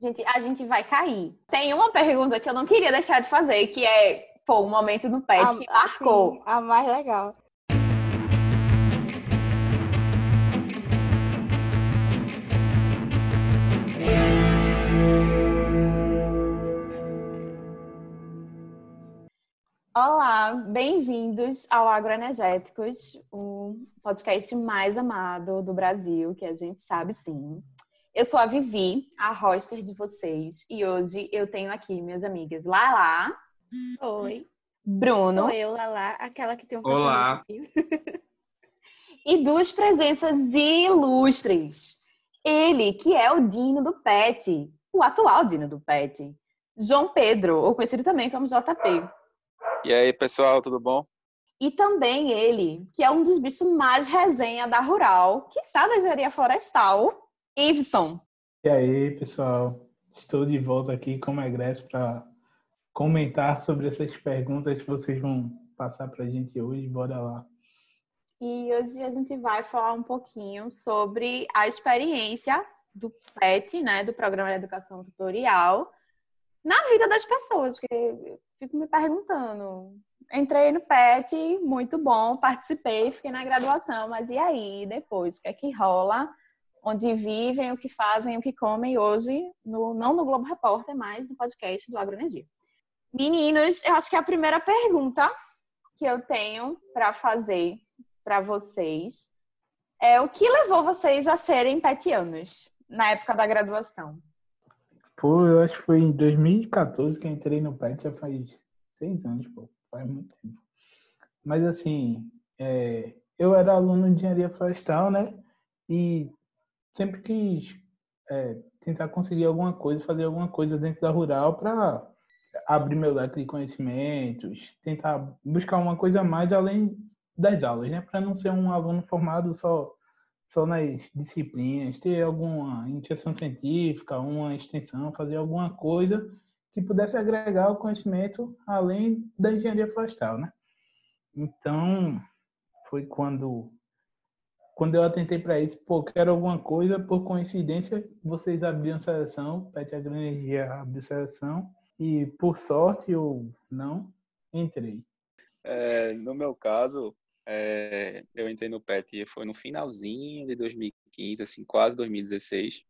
Gente, a gente vai cair. Tem uma pergunta que eu não queria deixar de fazer, que é, pô, um momento no pet a, que marcou. Sim, a mais legal. Olá, bem-vindos ao Agroenergéticos, o podcast mais amado do Brasil, que a gente sabe sim. Eu sou a Vivi, a hoster de vocês, e hoje eu tenho aqui minhas amigas Lala. Oi. Bruno. Sou eu, Lala, aquela que tem um Olá. e duas presenças ilustres. Ele, que é o Dino do Pet, o atual Dino do Pet, João Pedro, ou conhecido também como JP. E aí, pessoal, tudo bom? E também ele, que é um dos bichos mais resenha da Rural, que sabe da engenharia florestal, Iveson. E aí, pessoal? Estou de volta aqui como egresso para comentar sobre essas perguntas que vocês vão passar para a gente hoje. Bora lá. E hoje a gente vai falar um pouquinho sobre a experiência do PET, né, do Programa de Educação Tutorial, na vida das pessoas, porque fico me perguntando. Entrei no PET, muito bom, participei, fiquei na graduação, mas e aí, depois? O que é que rola? Onde vivem, o que fazem, o que comem hoje, no, não no Globo Repórter, mas no podcast do Agroenergia. Meninos, eu acho que a primeira pergunta que eu tenho para fazer para vocês é o que levou vocês a serem petianos na época da graduação? Pô, eu acho que foi em 2014 que eu entrei no PET, já faz seis anos, pô, faz muito tempo. Mas assim, é, eu era aluno de engenharia florestal, né? E sempre quis é, tentar conseguir alguma coisa, fazer alguma coisa dentro da rural para abrir meu leque de conhecimentos, tentar buscar uma coisa a mais além das aulas, né? Para não ser um aluno formado só só nas disciplinas, ter alguma iniciação científica, uma extensão, fazer alguma coisa que pudesse agregar o conhecimento além da engenharia florestal, né? Então, foi quando quando eu atentei para isso, pô, quero alguma coisa, por coincidência, vocês abriram seleção, Pet Agroenergia abriu seleção, e por sorte ou não, entrei. É, no meu caso, é, eu entrei no PET foi no finalzinho de 2015, assim, quase 2016.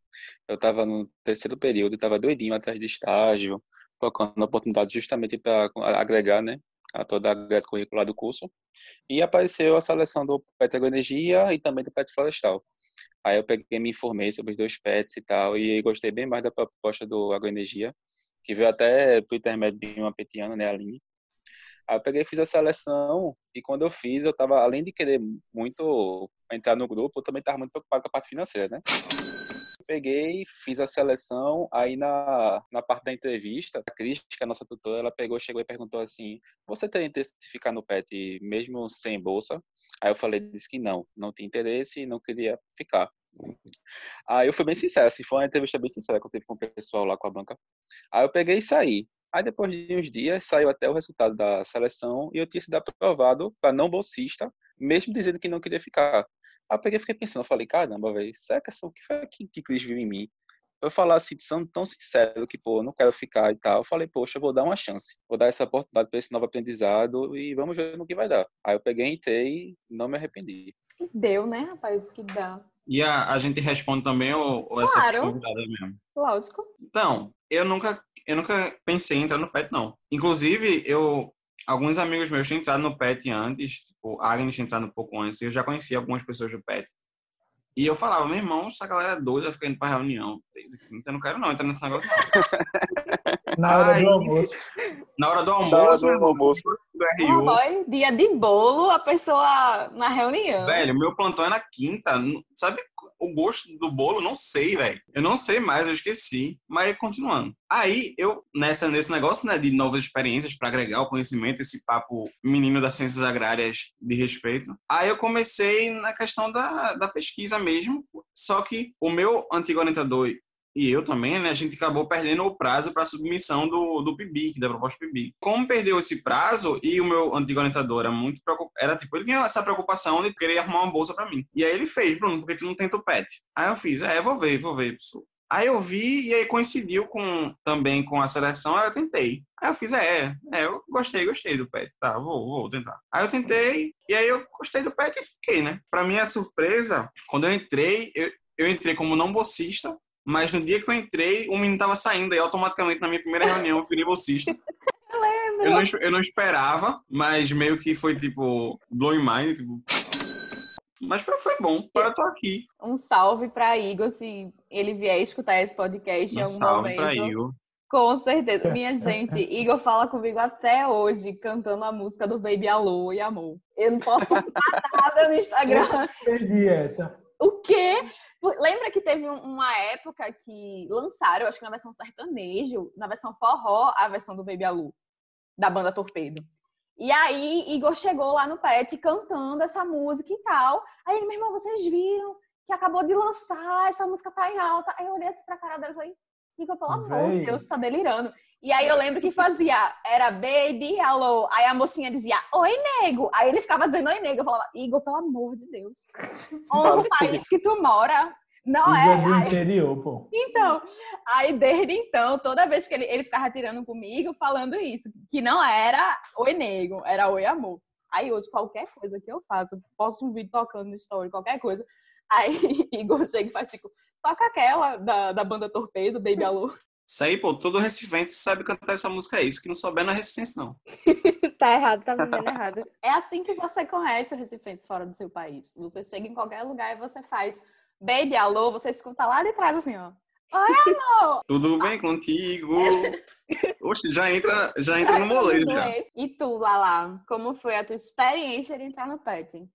Eu estava no terceiro período, estava doidinho atrás de estágio, tocando oportunidade justamente para agregar, né, a toda a grade curricular do curso. E apareceu a seleção do PET Agroenergia e também do PET Florestal. Aí eu peguei me informei sobre os dois PETs e tal, e gostei bem mais da proposta do Agroenergia, que veio até por intermédio de uma petiana, né, Aline. Aí eu peguei fiz a seleção, e quando eu fiz, eu tava, além de querer muito entrar no grupo, eu também estava muito preocupado com a parte financeira, né? Peguei, fiz a seleção, aí na, na parte da entrevista, a que é a nossa tutora, ela pegou, chegou e perguntou assim, você tem interesse de ficar no PET mesmo sem bolsa? Aí eu falei, disse que não, não tinha interesse e não queria ficar. Aí eu fui bem sincero, assim, foi uma entrevista bem sincera que eu tive com o pessoal lá com a banca. Aí eu peguei e saí. Aí depois de uns dias saiu até o resultado da seleção e eu tinha sido aprovado para não bolsista, mesmo dizendo que não queria ficar. Aí eu peguei e fiquei pensando, eu falei, caramba, velho, será que essa, o que foi que, que Cris viu em mim? Eu falar assim, sendo tão sincero que, pô, eu não quero ficar e tal. Eu falei, poxa, eu vou dar uma chance. Vou dar essa oportunidade para esse novo aprendizado e vamos ver no que vai dar. Aí eu peguei, entrei e não me arrependi. Deu, né, rapaz, que dá. E a, a gente responde também ou, ou essa Claro. convidada mesmo? Lógico. Então, eu nunca, eu nunca pensei em entrar no PET, não. Inclusive, eu alguns amigos meus tinham entrado no PET antes, tipo, a Agnes tinha entrado um pouco antes, e eu já conhecia algumas pessoas do PET. E eu falava, meu irmão, essa galera é doida, fica indo pra reunião. Então eu não quero não, entrar nesse negócio não. Na hora Ai. do almoço. Na hora do Na hora almoço, do almoço. do RU, Oi, dia de bolo, a pessoa na reunião. Velho, meu plantão é na quinta. Sabe o gosto do bolo? Não sei, velho. Eu não sei mais, eu esqueci. Mas continuando. Aí, eu, nessa, nesse negócio, né, de novas experiências para agregar o conhecimento, esse papo menino das ciências agrárias de respeito. Aí eu comecei na questão da, da pesquisa mesmo. Só que o meu antigo orientador e eu também, né, a gente acabou perdendo o prazo para submissão do, do PIBIC, da proposta PIBIC. Como perdeu esse prazo e o meu antigo orientador era muito preocup... era tipo, ele tinha essa preocupação de querer arrumar uma bolsa para mim. E aí ele fez, Bruno, porque tu não tenta o PET? Aí eu fiz, é, vou ver, vou ver, professor. Aí eu vi e aí coincidiu com também com a seleção, aí eu tentei. Aí eu fiz, é, é, eu gostei, gostei do pet, tá, vou, vou tentar. Aí eu tentei e aí eu gostei do pet e fiquei, né? Pra minha surpresa, quando eu entrei, eu, eu entrei como não bolsista, mas no dia que eu entrei, o menino tava saindo, aí automaticamente na minha primeira reunião eu virei bolsista. Eu lembro. Eu não, eu não esperava, mas meio que foi tipo, blowing mind, tipo. Mas foi, foi bom, agora eu tô aqui. Um salve pra Igor, se ele vier escutar esse podcast em Um algum salve momento. pra Igor. Com certeza. Minha gente, Igor fala comigo até hoje, cantando a música do Baby Alô e Amor. Eu não posso postar nada no Instagram. Perdi essa. O quê? Lembra que teve um- uma época que lançaram, acho que na versão sertanejo, na versão forró, a versão do Baby Alô, da banda Torpedo. E aí, Igor chegou lá no PET cantando essa música e tal. Aí ele, meu irmão, vocês viram que acabou de lançar, essa música tá em alta. Aí eu olhei assim pra cara dele e falei, Igor, pelo amor de. Deus, tá delirando. E aí eu lembro que fazia, era baby, alô. Aí a mocinha dizia, oi, nego. Aí ele ficava dizendo, oi, nego. Eu falava, Igor, pelo amor de Deus. Onde o país que tu mora? Não Igor é? do Aí- interior, pô. então, aí desde então, toda vez que ele, ele ficava tirando comigo, falando isso, que não era oi nego, era oi amor. Aí hoje, qualquer coisa que eu faço, posto um vídeo tocando no story, qualquer coisa. Aí Igor chega e faz tipo, toca aquela da, da banda Torpedo, Baby Alô. Isso aí, pô, todo recifense sabe cantar essa música aí. Isso que não souber não é recifense, não. tá errado, tá vivendo errado. É assim que você conhece o Recifense fora do seu país. Você chega em qualquer lugar e você faz Baby Alô, você escuta lá de trás assim, ó. Oi, amor! Tudo bem contigo? Oxe, já entra, já entra no molejo já. E tu, Lala, como foi a tua experiência de entrar no PET?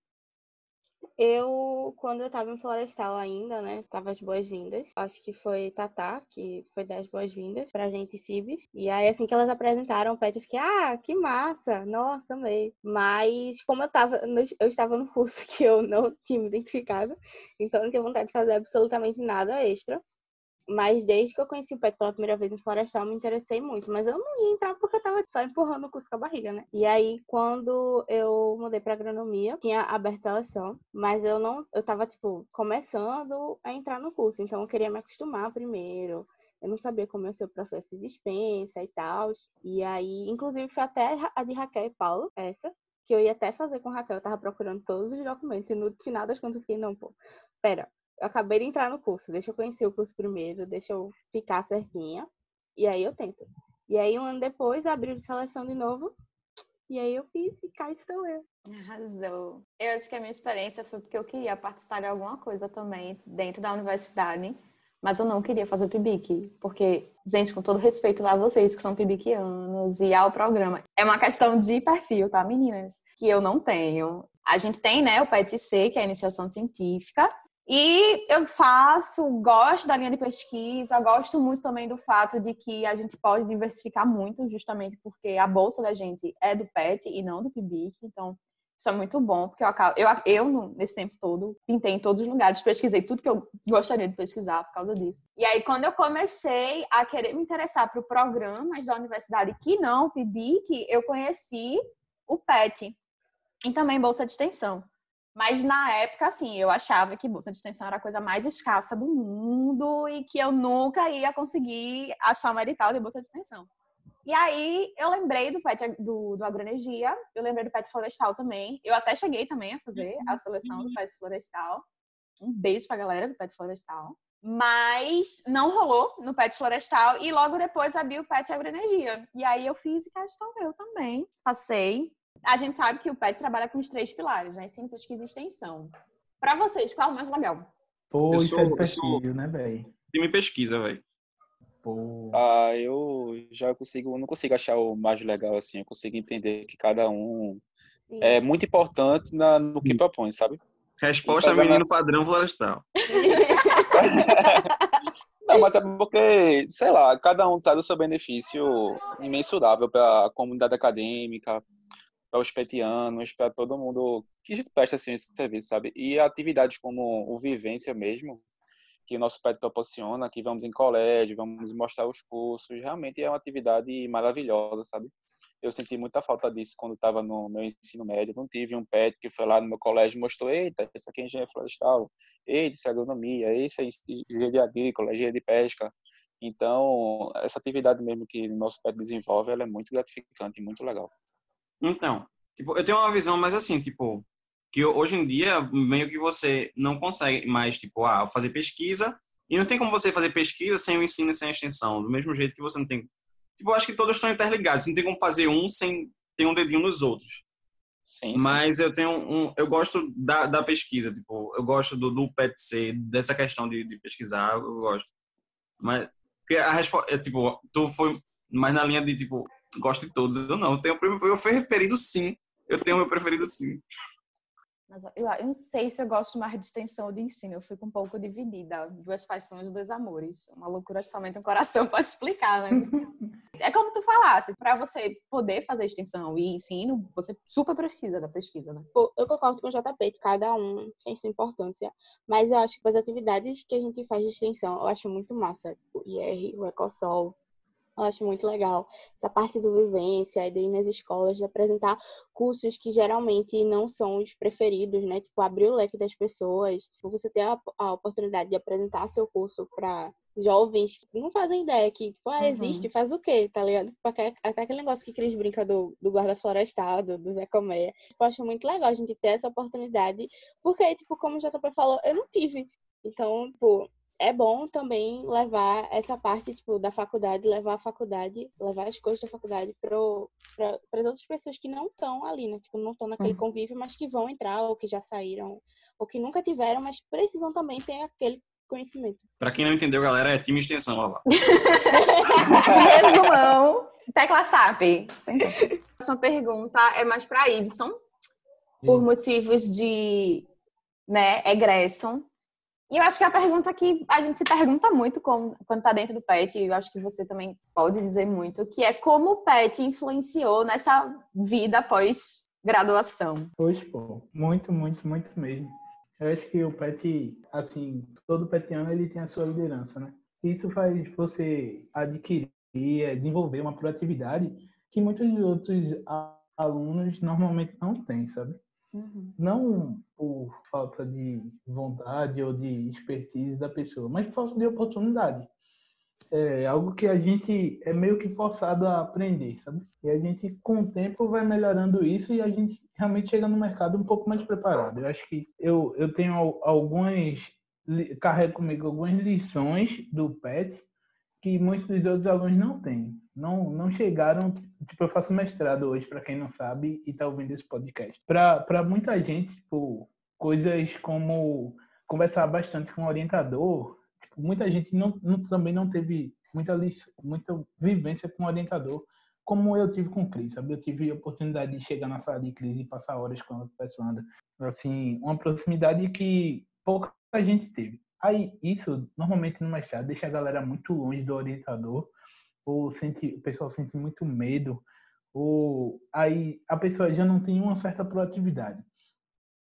Eu, quando eu tava em Florestal ainda, né, tava as boas-vindas. Acho que foi Tatá, que foi dar as boas-vindas pra gente em Cibes. E aí, assim que elas apresentaram o pet, eu fiquei, ah, que massa! Nossa, amei. Mas, como eu tava, no- eu estava no curso que eu não tinha me identificado, então não tinha vontade de fazer absolutamente nada extra. Mas desde que eu conheci o PET pela primeira vez em Florestal, eu me interessei muito. Mas eu não ia entrar porque eu tava só empurrando o curso com a barriga, né? E aí, quando eu mudei pra agronomia, tinha aberto seleção, mas eu não, eu tava, tipo, começando a entrar no curso. Então eu queria me acostumar primeiro. Eu não sabia como ia ser o processo de dispensa e tal. E aí, inclusive, foi até a de Raquel e Paulo, essa, que eu ia até fazer com Raquel. Eu tava procurando todos os documentos. E no final das contas, eu fiquei, não, pô, pera, eu acabei de entrar no curso, deixa eu conhecer o curso primeiro, deixa eu ficar certinha, e aí eu tento. E aí, um ano depois, abriu de seleção de novo, e aí eu fiz, e cá estou eu. Arrasou. Eu acho que a minha experiência foi porque eu queria participar de alguma coisa também dentro da universidade, mas eu não queria fazer PIBIC, porque, gente, com todo respeito a vocês que são PIBICianos e ao programa, é uma questão de perfil, tá, meninas? Que eu não tenho. A gente tem, né, o PET-C, que é a iniciação científica, e eu faço, gosto da linha de pesquisa, gosto muito também do fato de que a gente pode diversificar muito, justamente porque a bolsa da gente é do PET e não do PIBIC, então isso é muito bom, porque eu, eu, eu nesse tempo todo, pintei em todos os lugares, pesquisei tudo que eu gostaria de pesquisar por causa disso. E aí, quando eu comecei a querer me interessar por programas da universidade que não o PIBIC, eu conheci o PET e também bolsa de extensão. Mas na época, assim, eu achava que bolsa de extensão era a coisa mais escassa do mundo e que eu nunca ia conseguir achar uma edital de bolsa de extensão. E aí eu lembrei do PET do, do Agroenergia, eu lembrei do PET Florestal também. Eu até cheguei também a fazer a seleção do PET Florestal. Um beijo pra galera do PET Florestal. Mas não rolou no PET Florestal e logo depois abriu o PET Agroenergia. E aí eu fiz e cá estou eu também. Passei. A gente sabe que o PET trabalha com os três pilares, né? Ensino, pesquisa e extensão. Pra vocês, qual é o mais legal? Pô, Eu isso sou- é de eu sou- né, velho? Time pesquisa, velho. Pô. Ah, eu já consigo, não consigo achar o mais legal assim. Eu consigo entender que cada um Sim. é muito importante na, no que propõe, sabe? Resposta menino nessa- padrão florestal. Não, mas é porque, sei lá, cada um traz o seu benefício imensurável para a comunidade acadêmica, para os petianos, para todo mundo que presta assim, esse serviço, sabe? E atividades como o Vivência mesmo, que o nosso PET proporciona, que vamos em colégio, vamos mostrar os cursos, realmente é uma atividade maravilhosa, sabe? eu senti muita falta disso quando estava no meu ensino médio. Não tive um PET que foi lá no meu colégio e mostrou: eita, isso aqui é engenharia florestal, eita, isso é agronomia, isso é engenharia agrícola, engenharia de pesca. Então, essa atividade mesmo que o nosso PET desenvolve, ela é muito gratificante e muito legal. Então, tipo, eu tenho uma visão mais assim, tipo, que hoje em dia, meio que você não consegue mais, tipo, ah, fazer pesquisa, e não tem como você fazer pesquisa sem o ensino e sem a extensão, do mesmo jeito que você não tem Tipo, eu acho que todos estão interligados. Não tem como fazer um sem ter um dedinho nos outros. Sim, sim. Mas eu tenho um, eu gosto da, da pesquisa, tipo, eu gosto do, do PETC, dessa questão de, de pesquisar, eu gosto. Mas a resposta, é, tipo, tu foi mais na linha de tipo, gosto de todos. Eu não, eu tenho o meu preferido sim. Eu tenho o meu preferido sim. Mas eu, eu não sei se eu gosto mais de extensão ou de ensino. Eu fico um pouco dividida. Duas paixões, dois amores. Uma loucura que somente um coração pode explicar, né? é como tu falasse, para você poder fazer extensão e ensino, você super precisa da pesquisa, né? Eu concordo com o JP, cada um tem sua importância. Mas eu acho que as atividades que a gente faz de extensão, eu acho muito massa. O IR, o Ecosol, eu acho muito legal essa parte do vivência, de ir nas escolas, de apresentar cursos que geralmente não são os preferidos, né? Tipo, abrir o leque das pessoas. Você ter a, a oportunidade de apresentar seu curso para jovens que não fazem ideia que, tipo, ah, existe, uhum. faz o quê, tá ligado? Tipo, até aquele negócio que Cris brinca do, do guarda florestal, do, do Zé Colmeia. Tipo, eu acho muito legal a gente ter essa oportunidade, porque, tipo, como o JP falou, eu não tive. Então, tipo, é bom também levar essa parte tipo da faculdade, levar a faculdade, levar as coisas da faculdade para as outras pessoas que não estão ali, né? Tipo, não estão naquele uhum. convívio, mas que vão entrar ou que já saíram ou que nunca tiveram, mas precisam também ter aquele conhecimento. Para quem não entendeu, galera, é time extensão, ó lá. Resumão, tecla SAP. A próxima pergunta é mais para Ibson, por motivos de né, egresso e eu acho que é a pergunta que a gente se pergunta muito quando está dentro do PET, e eu acho que você também pode dizer muito, que é como o PET influenciou nessa vida pós-graduação. Pois, pô, muito, muito, muito mesmo. Eu acho que o PET, assim, todo petiano ele tem a sua liderança, né? Isso faz você adquirir, é, desenvolver uma proatividade que muitos outros alunos normalmente não têm, sabe? Uhum. Não por falta de vontade ou de expertise da pessoa, mas falta de oportunidade. É algo que a gente é meio que forçado a aprender, sabe? E a gente, com o tempo, vai melhorando isso e a gente realmente chega no mercado um pouco mais preparado. Eu acho que eu, eu tenho algumas, carrego comigo algumas lições do PET que muitos dos outros alunos não têm. Não, não chegaram. Tipo, eu faço mestrado hoje, para quem não sabe, e está ouvindo esse podcast. Para muita gente, tipo, coisas como conversar bastante com o orientador, tipo, muita gente não, não, também não teve muita, muita vivência com o orientador, como eu tive com o Cris, sabe? Eu tive a oportunidade de chegar na sala de Cris e passar horas com ela conversando. Assim, uma proximidade que pouca gente teve. Aí, isso, normalmente no mestrado, deixa a galera muito longe do orientador, ou sente, o pessoal sente muito medo, ou aí a pessoa já não tem uma certa proatividade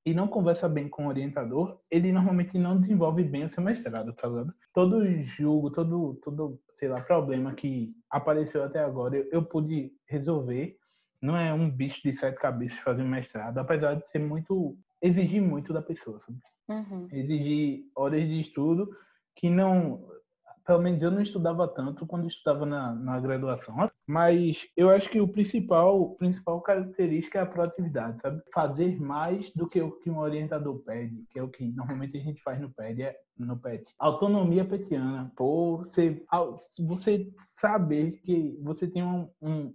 e não conversa bem com o orientador, ele normalmente não desenvolve bem o seu mestrado, tá ligado? Todo julgo, todo, todo, sei lá, problema que apareceu até agora, eu, eu pude resolver. Não é um bicho de sete cabeças fazer um mestrado, apesar de ser muito, exigir muito da pessoa, sabe? Uhum. Exigir horas de estudo que não. Pelo menos eu não estudava tanto quando estudava na, na graduação. Mas eu acho que o principal, principal característica é a proatividade, sabe? Fazer mais do que o que um orientador pede, que é o que normalmente a gente faz no PED, é, no PET. Autonomia petiana, por você, você saber que você tem um, um,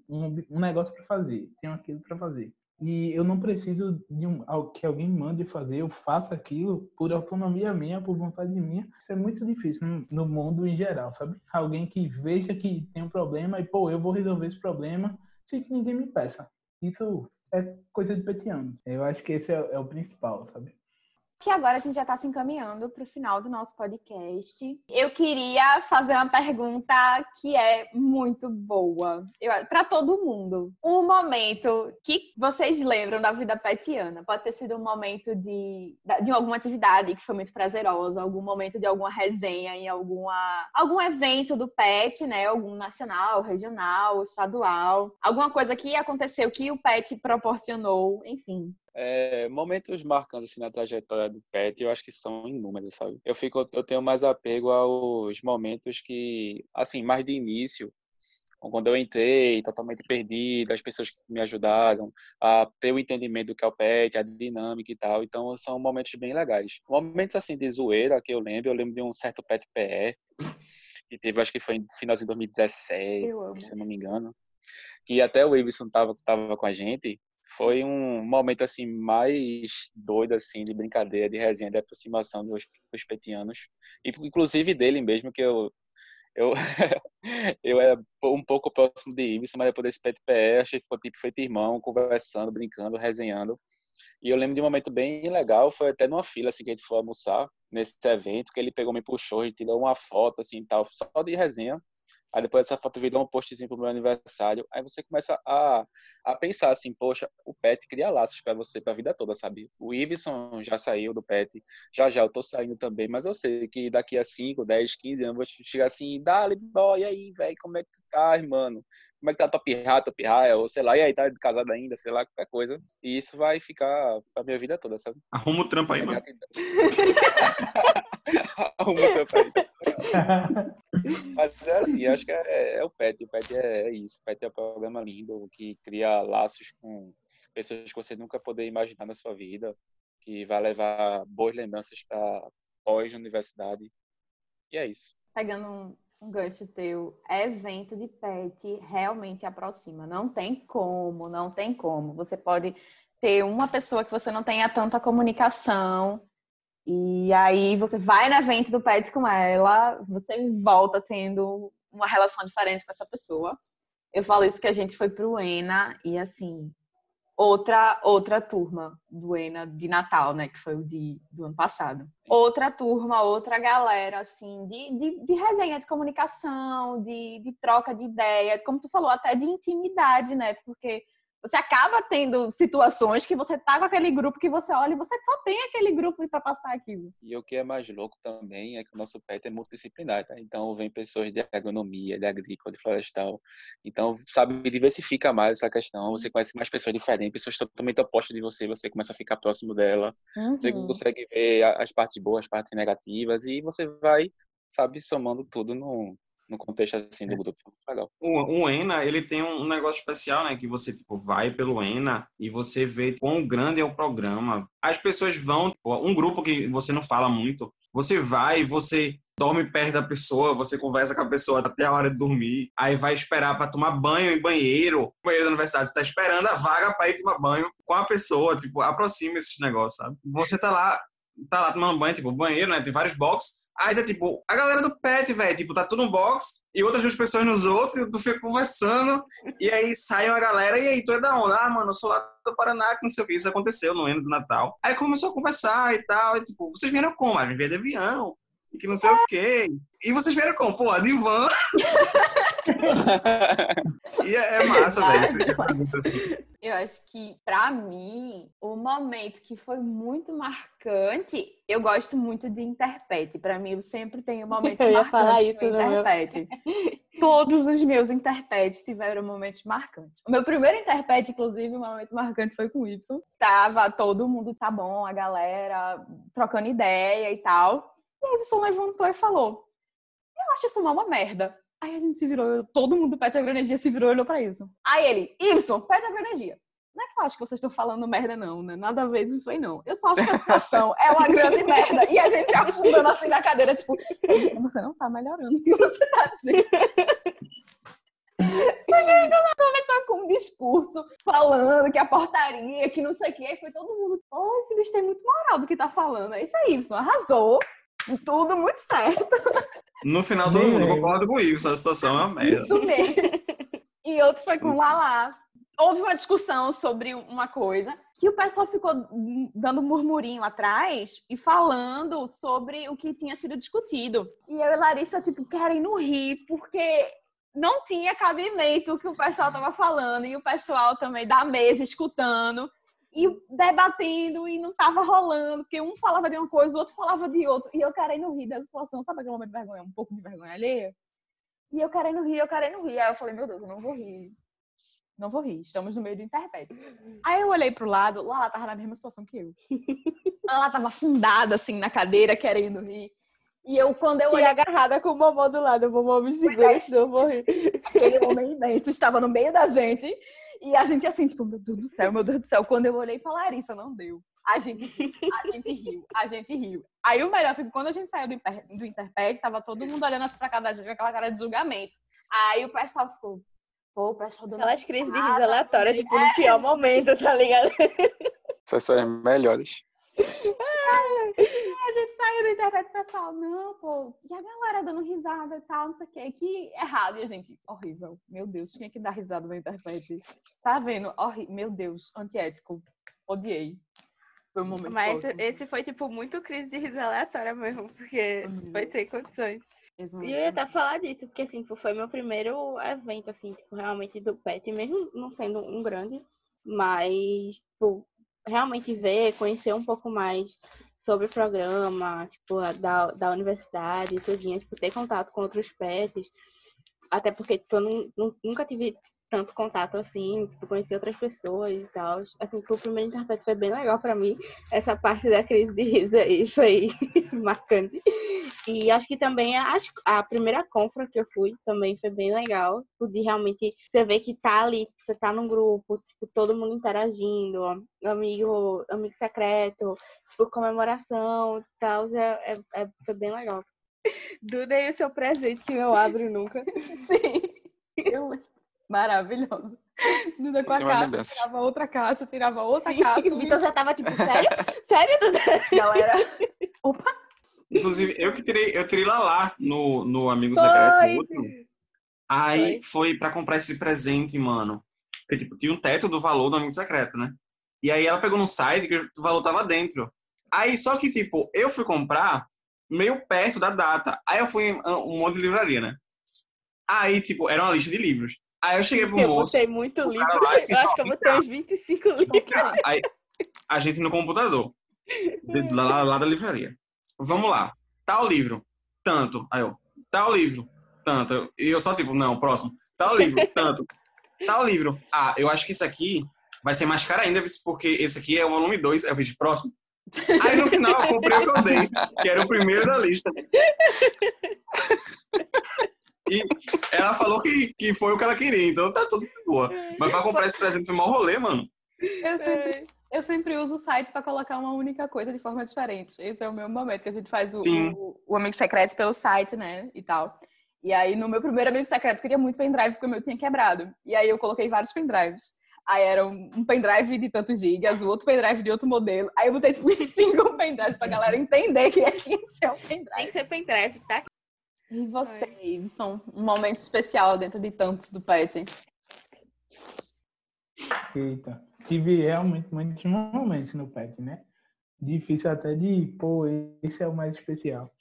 um negócio para fazer, tem aquilo para fazer e eu não preciso de um, que alguém mande fazer, eu faço aquilo por autonomia minha, por vontade minha. Isso é muito difícil no, no, mundo em geral, sabe? Alguém que veja que tem um problema e, pô, eu vou resolver esse problema sem que ninguém me peça. Isso é coisa de petiano. Eu acho que esse é, é o principal, sabe? Que agora a gente já está se encaminhando para o final do nosso podcast. Eu queria fazer uma pergunta que é muito boa para todo mundo. Um momento que vocês lembram da vida petiana. Pode ter sido um momento de, de alguma atividade que foi muito prazerosa, algum momento de alguma resenha em alguma, algum evento do PET, né? Algum nacional, regional, estadual. Alguma coisa que aconteceu que o PET proporcionou, enfim. É, momentos marcantes assim, na trajetória do Pet, eu acho que são inúmeros, sabe? Eu fico, eu tenho mais apego aos momentos que, assim, mais de início, quando eu entrei totalmente perdido, as pessoas que me ajudaram a ter o entendimento do que é o PET, a dinâmica e tal. Então, são momentos bem legais. Momentos, assim, de zoeira que eu lembro, eu lembro de um certo PET PE, que teve, acho que foi em finalzinho de 2017, se eu não me engano, que até o Ibson tava, tava com a gente, foi um momento assim mais doido assim de brincadeira, de resenha, de aproximação dos, dos petianos, e inclusive dele mesmo que eu eu eu era um pouco próximo de Ibsen, mas depois desse PTPE, achei que ficou tipo feito irmão, conversando, brincando, resenhando. E eu lembro de um momento bem legal, foi até numa fila assim que a gente foi almoçar nesse evento, que ele pegou me puxou e tirou uma foto assim, tal, só de resenha. Aí depois essa foto virou um postzinho pro meu aniversário. Aí você começa a, a pensar assim, poxa, o Pet cria laços para você pra vida toda, sabe? O Iveson já saiu do Pet, já já eu tô saindo também, mas eu sei que daqui a 5, 10, 15 anos eu vou chegar assim, dale, boy, e aí, velho, como é que tu tá, mano? Como é que tá tua pirra, tua pirraia, ou sei lá, e aí, tá casado ainda, sei lá, qualquer coisa. E isso vai ficar pra minha vida toda, sabe? Arruma o trampo aí, mano. Arruma o trampo aí. Mas é assim, acho que é, é, o PET. O PET é, é, isso. O PET é um programa lindo que cria laços com pessoas que você nunca poderia imaginar na sua vida, que vai levar boas lembranças para pós-universidade. E é isso. Pegando um, um gancho teu, evento de PET realmente aproxima. Não tem como, não tem como. Você pode ter uma pessoa que você não tenha tanta comunicação e aí você vai no evento do Pet com ela, você volta tendo uma relação diferente com essa pessoa. Eu falo isso que a gente foi pro ENA e assim, outra outra turma do ENA de Natal, né, que foi o de, do ano passado. Outra turma, outra galera assim de, de, de resenha de comunicação, de, de troca de ideia, como tu falou, até de intimidade, né? Porque você acaba tendo situações que você tá com aquele grupo que você olha e você só tem aquele grupo para passar aquilo. E o que é mais louco também é que o nosso PET é multidisciplinar, tá? Então vem pessoas de agronomia, de agrícola, de florestal. Então, sabe, diversifica mais essa questão. Você conhece mais pessoas diferentes, pessoas totalmente opostas de você, você começa a ficar próximo dela. Uhum. Você consegue ver as partes boas, as partes negativas e você vai, sabe, somando tudo no, no contexto assim do é. grupo. Legal. O, o ENA, ele tem um negócio especial, né? Que você, tipo, vai pelo ENA e você vê quão grande é o programa. As pessoas vão, tipo, um grupo que você não fala muito, você vai, você dorme perto da pessoa, você conversa com a pessoa até a hora de dormir, aí vai esperar para tomar banho em banheiro, o banheiro da universidade, está esperando a vaga para ir tomar banho com a pessoa, tipo, aproxima esses negócios, sabe? Você tá lá, tá lá tomando banho, tipo, banheiro, né? Tem vários boxes, Aí tá tipo, a galera do pet, velho, tipo, tá tudo no box e outras duas pessoas nos outros, tu fica conversando, e aí sai uma galera, e aí, tu é da onde? Ah, mano, eu sou lá do Paraná, que não sei o que, isso aconteceu no ano do Natal. Aí começou a conversar e tal, e tipo, vocês vieram como? Ah, vieram de avião, e que não sei o quê. E vocês vieram como? Pô, de van. e é, é massa, velho. Assim. Eu acho que, pra mim, o momento que foi muito marcante, eu gosto muito de Interpete. Pra mim, eu sempre tenho um momento eu marcante falar isso Interpete. Todos os meus Interpetes tiveram momentos marcantes. O meu primeiro Interpete, inclusive, um momento marcante foi com o Y. Tava todo mundo, tá bom, a galera trocando ideia e tal. E o Y levantou e falou: Eu acho isso uma merda. Aí a gente se virou, todo mundo do Pet Agroenergia se virou e olhou pra Ibson. Aí ele, Ibson, Pet Agroenergia. Não é que eu acho que vocês estão falando merda, não, né? Nada a ver isso aí, não. Eu só acho que a situação é uma grande merda. E a gente afundando assim na cadeira, tipo, você não tá melhorando o que você tá dizendo. Só que ainda começou com um discurso falando que a portaria, que não sei o que, aí foi todo mundo, oh, esse bicho tem muito moral do que tá falando. É isso aí, Ibson, arrasou. Tudo muito certo. No final, todo mundo concorda com isso. A situação é uma merda. Isso mesmo. E outro foi com o Lala. houve uma discussão sobre uma coisa que o pessoal ficou dando murmurinho atrás e falando sobre o que tinha sido discutido. E eu e Larissa, tipo, querendo rir, porque não tinha cabimento o que o pessoal tava falando e o pessoal também da mesa escutando e debatendo e não tava rolando, porque um falava de uma coisa, o outro falava de outra, e eu querendo rir da situação, sabe aquele momento de vergonha, um pouco de vergonha alheia? E eu querendo rir, eu querendo rir. Aí eu falei, meu Deus, eu não vou rir. Não vou rir, estamos no meio do interpete. Aí eu olhei pro lado, lá ela tava na mesma situação que eu. Ela tava afundada, assim, na cadeira, querendo rir. E eu, quando eu olhei... E agarrada com o Momô do lado, o Momô me segura, senão eu vou rir. Aquele homem imenso estava no meio da gente. E a gente assim, tipo, meu Deus do céu, meu Deus do céu. Quando eu olhei pra Larissa, não deu. A gente, a gente riu, a gente riu. Aí o melhor foi que quando a gente saiu do, inter, do Interpet, tava todo mundo olhando assim pra cada gente com aquela cara de julgamento. Aí o pessoal ficou, pô, o pessoal do. Aquelas crises de riso aleatória, tipo, no pior momento, tá ligado? Essas são as melhores. do internet pessoal, não, pô, e a galera dando risada e tal, não sei o que, que errado. E a gente, horrível, meu Deus, tinha que dar risada na internet. Tá vendo? Horrível, meu Deus, antiético, odiei. Foi um momento Mas esse foi, tipo, muito crise de risada aleatória mesmo, porque uhum. foi sem condições. E eu ia até falar disso, porque assim, tipo, foi meu primeiro evento, assim, tipo, realmente do PET, mesmo não sendo um grande, mas, tipo, realmente ver, conhecer um pouco mais sobre o programa, tipo, da, da universidade e tipo, ter contato com outros pets, até porque, tipo, eu não, nunca tive tanto contato assim, tipo, conhecer outras pessoas e tal. Assim, o primeiro interprete foi bem legal para mim. Essa parte da crise de riso aí foi marcante. E acho que também a, a primeira confra que eu fui também foi bem legal. De realmente você ver que tá ali, você tá num grupo, tipo, todo mundo interagindo, amigo, amigo secreto, tipo, comemoração e tal. É, é, é, foi bem legal. Duda aí o seu presente que eu abro nunca. Sim. Eu Maravilhoso. Duda com a caixa, tirava outra caixa, tirava outra Sim, caixa. O Vitor já tava tipo, sério? sério, Duda? Galera. Opa! Inclusive, eu que tirei, eu tirei lá no, no Amigo Secreto. No Aí foi, foi para comprar esse presente, mano. Porque, tipo, tinha um teto do valor do Amigo Secreto, né? E aí ela pegou no site que o valor tava dentro. Aí, só que, tipo, eu fui comprar meio perto da data. Aí eu fui em um monte de livraria, né? Aí, tipo, era uma lista de livros. Aí eu cheguei pro eu moço. Eu botei muito livro. eu acho que eu botei uns 25 livros. Aí, a gente no computador. lá, lá da livraria. Vamos lá. Tal livro. Tanto. Aí eu. Tal livro. Tanto. E eu só tipo, não, próximo. Tal livro. Tanto. Tal livro. Ah, eu acho que isso aqui vai ser mais caro ainda, porque esse aqui é o volume 2. Aí eu fiz próximo. Aí no final eu comprei o que eu dei, que era o primeiro da lista. E ela falou que, que foi o que ela queria, então tá tudo de boa. Mas pra comprar esse presente foi mal rolê, mano. Eu sempre, eu sempre uso o site para colocar uma única coisa de forma diferente. Esse é o meu momento, que a gente faz o, o, o, Amigo Secreto pelo site, né? E tal. E aí, no meu primeiro Amigo Secreto, eu queria muito pendrive, porque o meu tinha quebrado. E aí, eu coloquei vários pendrives. Aí era um pendrive de tantos gigas, o outro pendrive de outro modelo. Aí eu botei tipo cinco pendrives pra galera entender que tinha que ser um pendrive. Tem que ser pendrive, tá? E vocês são um momento especial dentro de tantos do PET? Eita, tive realmente muitos momentos no PET, né? Difícil até de, pô, esse é o mais especial.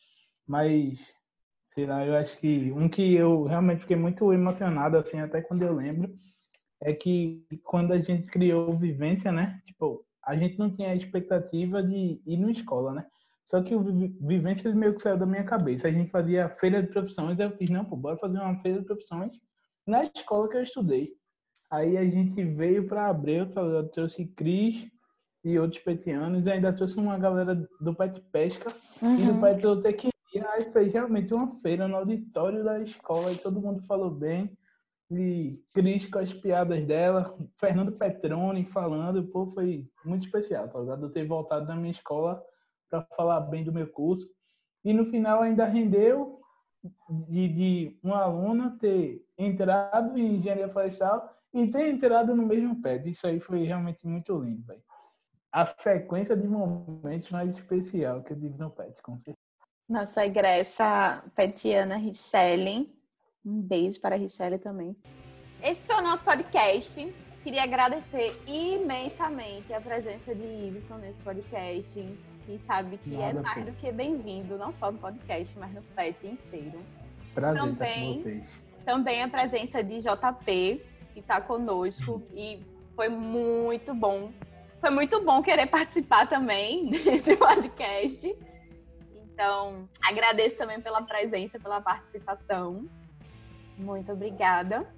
Mas, sei lá, eu acho que um que eu realmente fiquei muito emocionado, assim, até quando eu lembro, é que quando a gente criou Vivência, né? Tipo, a gente não tinha a expectativa de ir na escola, né? Só que o Vivências meio que saiu da minha cabeça. A gente fazia feira de profissões, eu fiz, não, pô, bora fazer uma feira de profissões na escola que eu estudei. Aí a gente veio para Abreu, tá eu trouxe Cris e outros petianos, e ainda trouxe uma galera do Pet Pesca uhum. e do uhum. Pet Zootecnia. Aí fez realmente uma feira no auditório da escola, e todo mundo falou bem. E Cris com as piadas dela, Fernando Petroni falando, pô, foi muito especial, tá ligado? Eu ter voltado da minha escola para falar bem do meu curso. E no final ainda rendeu de, de uma aluna ter entrado em engenharia florestal e ter entrado no mesmo pé. Isso aí foi realmente muito lindo, velho. A sequência de momentos mais especial que eu tive no PET, com certeza. Nossa egressa petiana Richelle. Um beijo para a Richelle também. Esse foi o nosso podcast. queria agradecer imensamente a presença de Ibson nesse podcast. E sabe que é Nada, mais pô. do que bem-vindo, não só no podcast, mas no PET inteiro. Prazer Também. vocês. Também a presença de JP, que está conosco, e foi muito bom. Foi muito bom querer participar também desse podcast. Então, agradeço também pela presença, pela participação. Muito obrigada.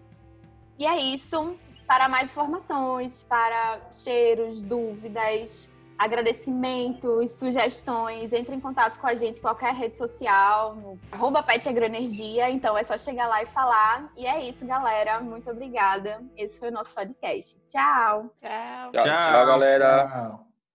E é isso. Para mais informações, para cheiros, dúvidas, agradecimentos, sugestões, entre em contato com a gente em qualquer rede social, no arroba Pet Agroenergia. Então é só chegar lá e falar. E é isso, galera. Muito obrigada. Esse foi o nosso podcast. Tchau! Tchau. Tchau, Tchau. tchau galera. Tchau.